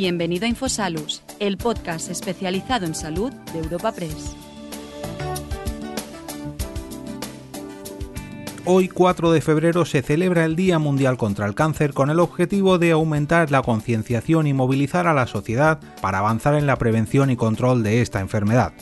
Bienvenido a Infosalus, el podcast especializado en salud de Europa Press. Hoy 4 de febrero se celebra el Día Mundial contra el Cáncer con el objetivo de aumentar la concienciación y movilizar a la sociedad para avanzar en la prevención y control de esta enfermedad.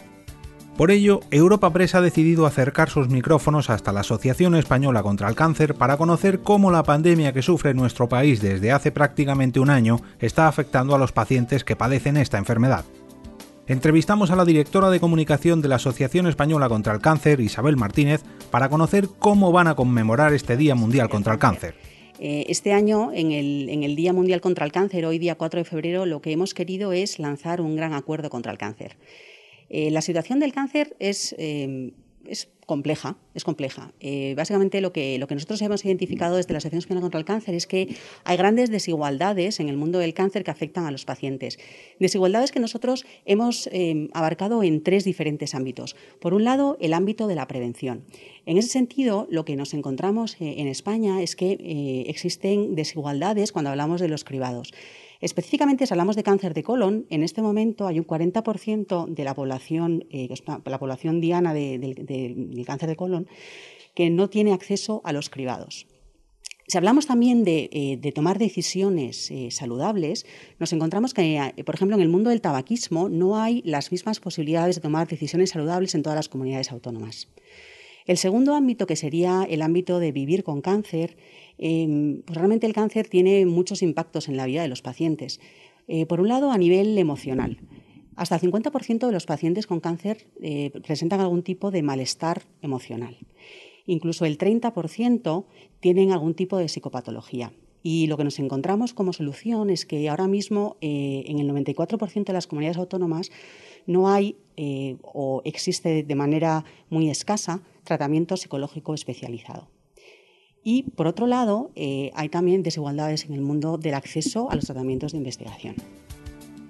Por ello, Europa Press ha decidido acercar sus micrófonos hasta la Asociación Española contra el Cáncer para conocer cómo la pandemia que sufre nuestro país desde hace prácticamente un año está afectando a los pacientes que padecen esta enfermedad. Entrevistamos a la directora de comunicación de la Asociación Española contra el Cáncer, Isabel Martínez, para conocer cómo van a conmemorar este Día Mundial contra el Cáncer. Eh, este año, en el, en el, Día Mundial contra el Cáncer, hoy día 4 de febrero, lo que hemos querido es lanzar un gran acuerdo contra el cáncer. Eh, la situación del cáncer es, eh, es compleja, es compleja. Eh, básicamente lo que, lo que nosotros hemos identificado desde la Asociación Española contra el Cáncer es que hay grandes desigualdades en el mundo del cáncer que afectan a los pacientes. Desigualdades que nosotros hemos abarcado en tres diferentes ámbitos. Por un lado, el ámbito de la prevención. En ese sentido, lo que nos encontramos en España es que existen desigualdades cuando hablamos de los cribados. Específicamente, si hablamos de cáncer de colon, en este momento hay un 40% de la población, eh, la población diana del cáncer de colon, que no tiene acceso a los cribados. Si hablamos también de, eh, tomar decisiones eh, saludables, nos encontramos que, por ejemplo, en el mundo del tabaquismo no hay las mismas posibilidades de tomar decisiones saludables en todas las comunidades autónomas. El segundo ámbito, que sería el ámbito de vivir con cáncer, Em, pues realmente el cáncer tiene muchos impactos en la vida de los pacientes. Eh, por un lado, a nivel emocional. Hasta el 50% de los pacientes con cáncer eh, presentan algún tipo de malestar emocional. Incluso el 30% tienen algún tipo de psicopatología. Y lo que nos encontramos como solución es que ahora mismo eh, en el 94% de las comunidades autónomas no hay o existe de manera muy escasa tratamiento psicológico especializado. Y, por otro lado, eh, hay también desigualdades en el mundo del acceso a los tratamientos de investigación.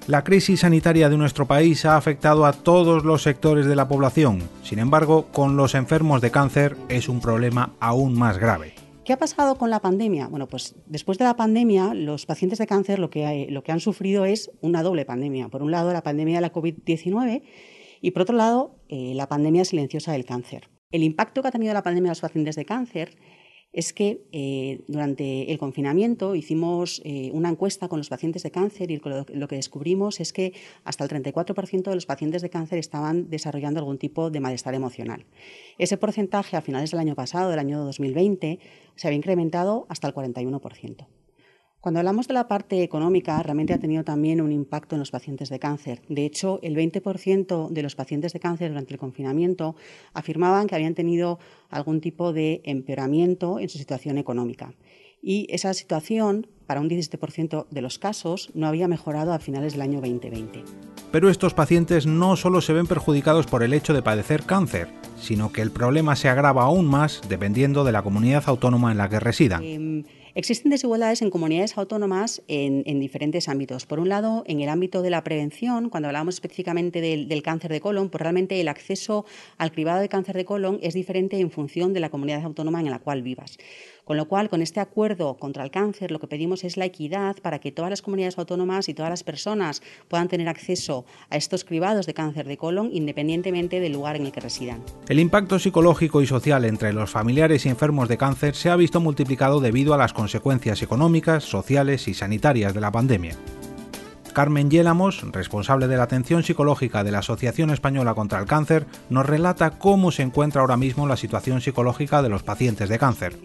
La crisis sanitaria de nuestro país ha afectado a todos los sectores de la población. Sin embargo, con los enfermos de cáncer es un problema aún más grave. ¿Qué ha pasado con la pandemia? Bueno, pues después de la pandemia, los pacientes de cáncer lo que, lo que han sufrido es una doble pandemia. Por un lado, la pandemia de la COVID-19 y, por otro lado, eh, la pandemia silenciosa del cáncer. El impacto que ha tenido la pandemia en los pacientes de cáncer es que eh, durante el confinamiento hicimos eh, una encuesta con los pacientes de cáncer y lo, que descubrimos es que hasta el 34% de los pacientes de cáncer estaban desarrollando algún tipo de malestar emocional. Ese porcentaje a finales del año pasado, del año 2020, se había incrementado hasta el 41%. Cuando hablamos de la parte económica, realmente ha tenido también un impacto en los pacientes de cáncer. De hecho, el 20% de los pacientes de cáncer durante el confinamiento afirmaban que habían tenido algún tipo de empeoramiento en su situación económica. Y esa situación, para un 17% de los casos, no había mejorado a finales del año 2020. Pero estos pacientes no solo se ven perjudicados por el hecho de padecer cáncer, sino que el problema se agrava aún más dependiendo de la comunidad autónoma en la que residan. Em, Existen desigualdades en comunidades autónomas en, diferentes ámbitos. Por un lado, en el ámbito de la prevención, cuando hablamos específicamente del, cáncer de colon, pues realmente el acceso al cribado de cáncer de colon es diferente en función de la comunidad autónoma en la cual vivas. Con lo cual, con este acuerdo contra el cáncer, lo que pedimos es la equidad para que todas las comunidades autónomas y todas las personas puedan tener acceso a estos cribados de cáncer de colon independientemente del lugar en el que residan. El impacto psicológico y social entre los familiares y enfermos de cáncer se ha visto multiplicado debido a las consecuencias económicas, sociales y sanitarias de la pandemia. Carmen Yélamos, responsable de la atención psicológica de la Asociación Española contra el Cáncer, nos relata cómo se encuentra ahora mismo la situación psicológica de los pacientes de cáncer.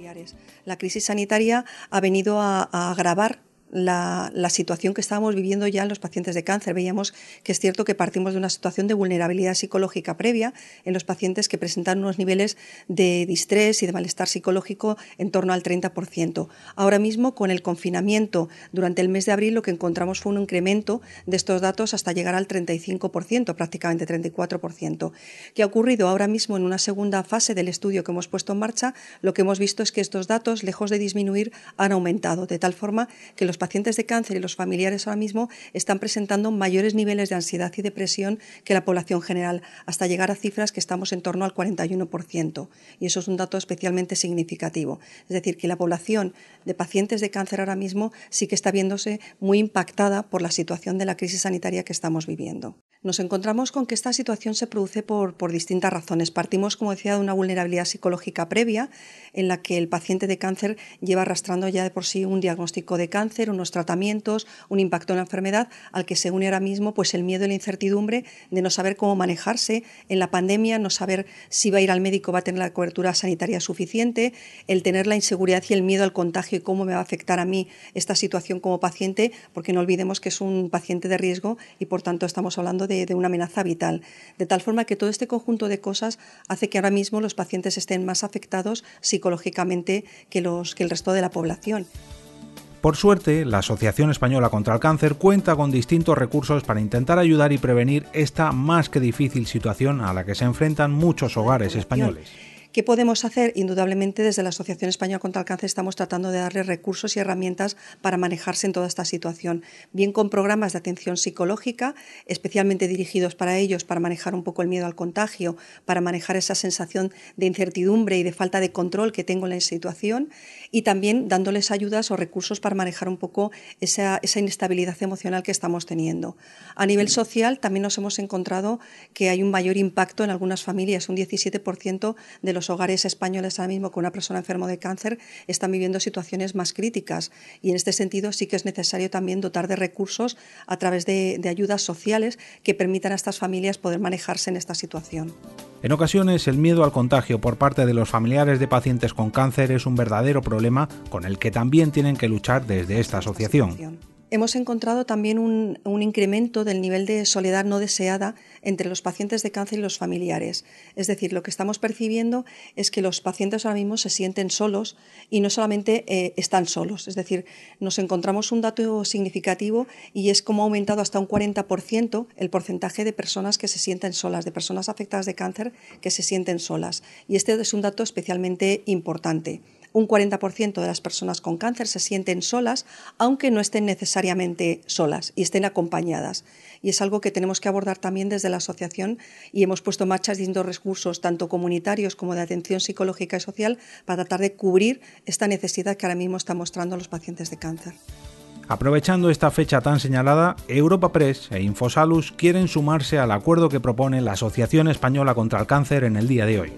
La crisis sanitaria ha venido a, agravar la, situación que estábamos viviendo ya en los pacientes de cáncer. Veíamos que es cierto que partimos de una situación de vulnerabilidad psicológica previa en los pacientes que presentan unos niveles de distrés y de malestar psicológico en torno al 30%. Ahora mismo, con el confinamiento durante el mes de abril, lo que encontramos fue un incremento de estos datos hasta llegar al 35%, prácticamente 34%. ¿Qué ha ocurrido ahora mismo en una segunda fase del estudio que hemos puesto en marcha? Lo que hemos visto es que estos datos, lejos de disminuir, han aumentado, de tal forma que los pacientes de cáncer y los familiares ahora mismo están presentando mayores niveles de ansiedad y depresión que la población general, hasta llegar a cifras que estamos en torno al 41%. Y eso es un dato especialmente significativo. Es decir, que la población de pacientes de cáncer ahora mismo sí que está viéndose muy impactada por la situación de la crisis sanitaria que estamos viviendo. Nos encontramos con que esta situación se produce por, por distintas razones. Partimos, como decía, de una vulnerabilidad psicológica previa en la que el paciente de cáncer lleva arrastrando ya de por sí un diagnóstico de cáncer, unos tratamientos, un impacto en la enfermedad, al que se une ahora mismo pues, el miedo y la incertidumbre de no saber cómo manejarse en la pandemia, no saber si va a ir al médico, va a tener la cobertura sanitaria suficiente, el tener la inseguridad y el miedo al contagio y cómo me va a afectar a mí esta situación como paciente, porque no olvidemos que es un paciente de riesgo y por tanto estamos hablando de, de una amenaza vital. De tal forma que todo este conjunto de cosas hace que ahora mismo los pacientes estén más afectados psicológicamente que, los, que el resto de la población. Por suerte, la Asociación Española contra el Cáncer cuenta con distintos recursos para intentar ayudar y prevenir esta más que difícil situación a la que se enfrentan muchos hogares españoles. ¿Qué podemos hacer? Indudablemente desde la Asociación Española contra el Cáncer estamos tratando de darle recursos y herramientas para manejarse en toda esta situación, bien con programas de atención psicológica, especialmente dirigidos para ellos, para manejar un poco el miedo al contagio, para manejar esa sensación de incertidumbre y de falta de control que tengo en la situación, y también dándoles ayudas o recursos para manejar un poco esa, esa inestabilidad emocional que estamos teniendo. A nivel social también nos hemos encontrado que hay un mayor impacto en algunas familias, un 17% de los los hogares españoles ahora mismo con una persona enferma de cáncer están viviendo situaciones más críticas. Y en este sentido sí que es necesario también dotar de recursos a través de, de ayudas sociales que permitan a estas familias poder manejarse en esta situación. En ocasiones, el miedo al contagio por parte de los familiares de pacientes con cáncer es un verdadero problema con el que también tienen que luchar desde esta asociación hemos encontrado también un, incremento del nivel de soledad no deseada entre los pacientes de cáncer y los familiares. Es decir, lo que estamos percibiendo es que los pacientes ahora mismo se sienten solos y no solamente eh, están solos. Es decir, nos encontramos un dato significativo y es como ha aumentado hasta un 40% el porcentaje de personas que se sienten solas, de personas afectadas de cáncer que se sienten solas. Y este es un dato especialmente importante un 40% de las personas con cáncer se sienten solas, aunque no estén necesariamente solas y estén acompañadas. Y es algo que tenemos que abordar también desde la asociación y hemos puesto en marcha distintos recursos, tanto comunitarios como de atención psicológica y social, para tratar de cubrir esta necesidad que ahora mismo están mostrando los pacientes de cáncer. Aprovechando esta fecha tan señalada, Europa Press e Infosalus quieren sumarse al acuerdo que propone la Asociación Española contra el Cáncer en el día de hoy.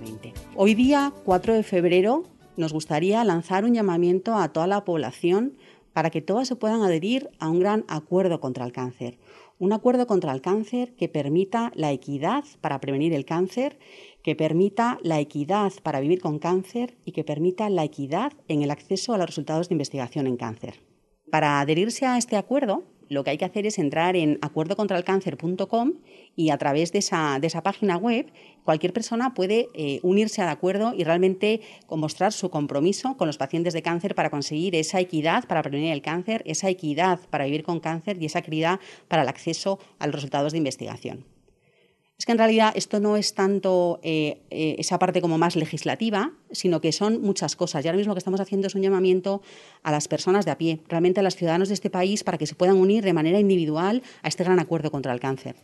Hoy día, 4 de febrero, nos gustaría lanzar un llamamiento a toda la población para que todas se puedan adherir a un gran acuerdo contra el cáncer. Un acuerdo contra el cáncer que permita la equidad para prevenir el cáncer, que permita la equidad para vivir con cáncer y que permita la equidad en el acceso a los resultados de investigación en cáncer. Para adherirse a este acuerdo, lo que hay que hacer es entrar en acuerdocontralcáncer.com y a través de esa, de esa, página web cualquier persona puede eh, unirse al acuerdo y realmente mostrar su compromiso con los pacientes de cáncer para conseguir esa equidad para prevenir el cáncer, esa equidad para vivir con cáncer y esa equidad para el acceso a los resultados de investigación. Es que en realidad esto no es tanto eh, eh, esa parte como más legislativa, sino que son muchas cosas. Y ahora mismo lo que estamos haciendo es un llamamiento a las personas de a pie, realmente a los ciudadanos de este país, para que se puedan unir de manera individual a este gran acuerdo contra el cáncer.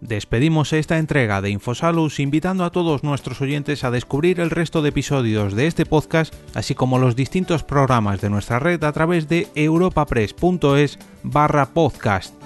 Despedimos esta entrega de Infosalus invitando a todos nuestros oyentes a descubrir el resto de episodios de este podcast, así como los distintos programas de nuestra red a través de europapress.es barra podcast.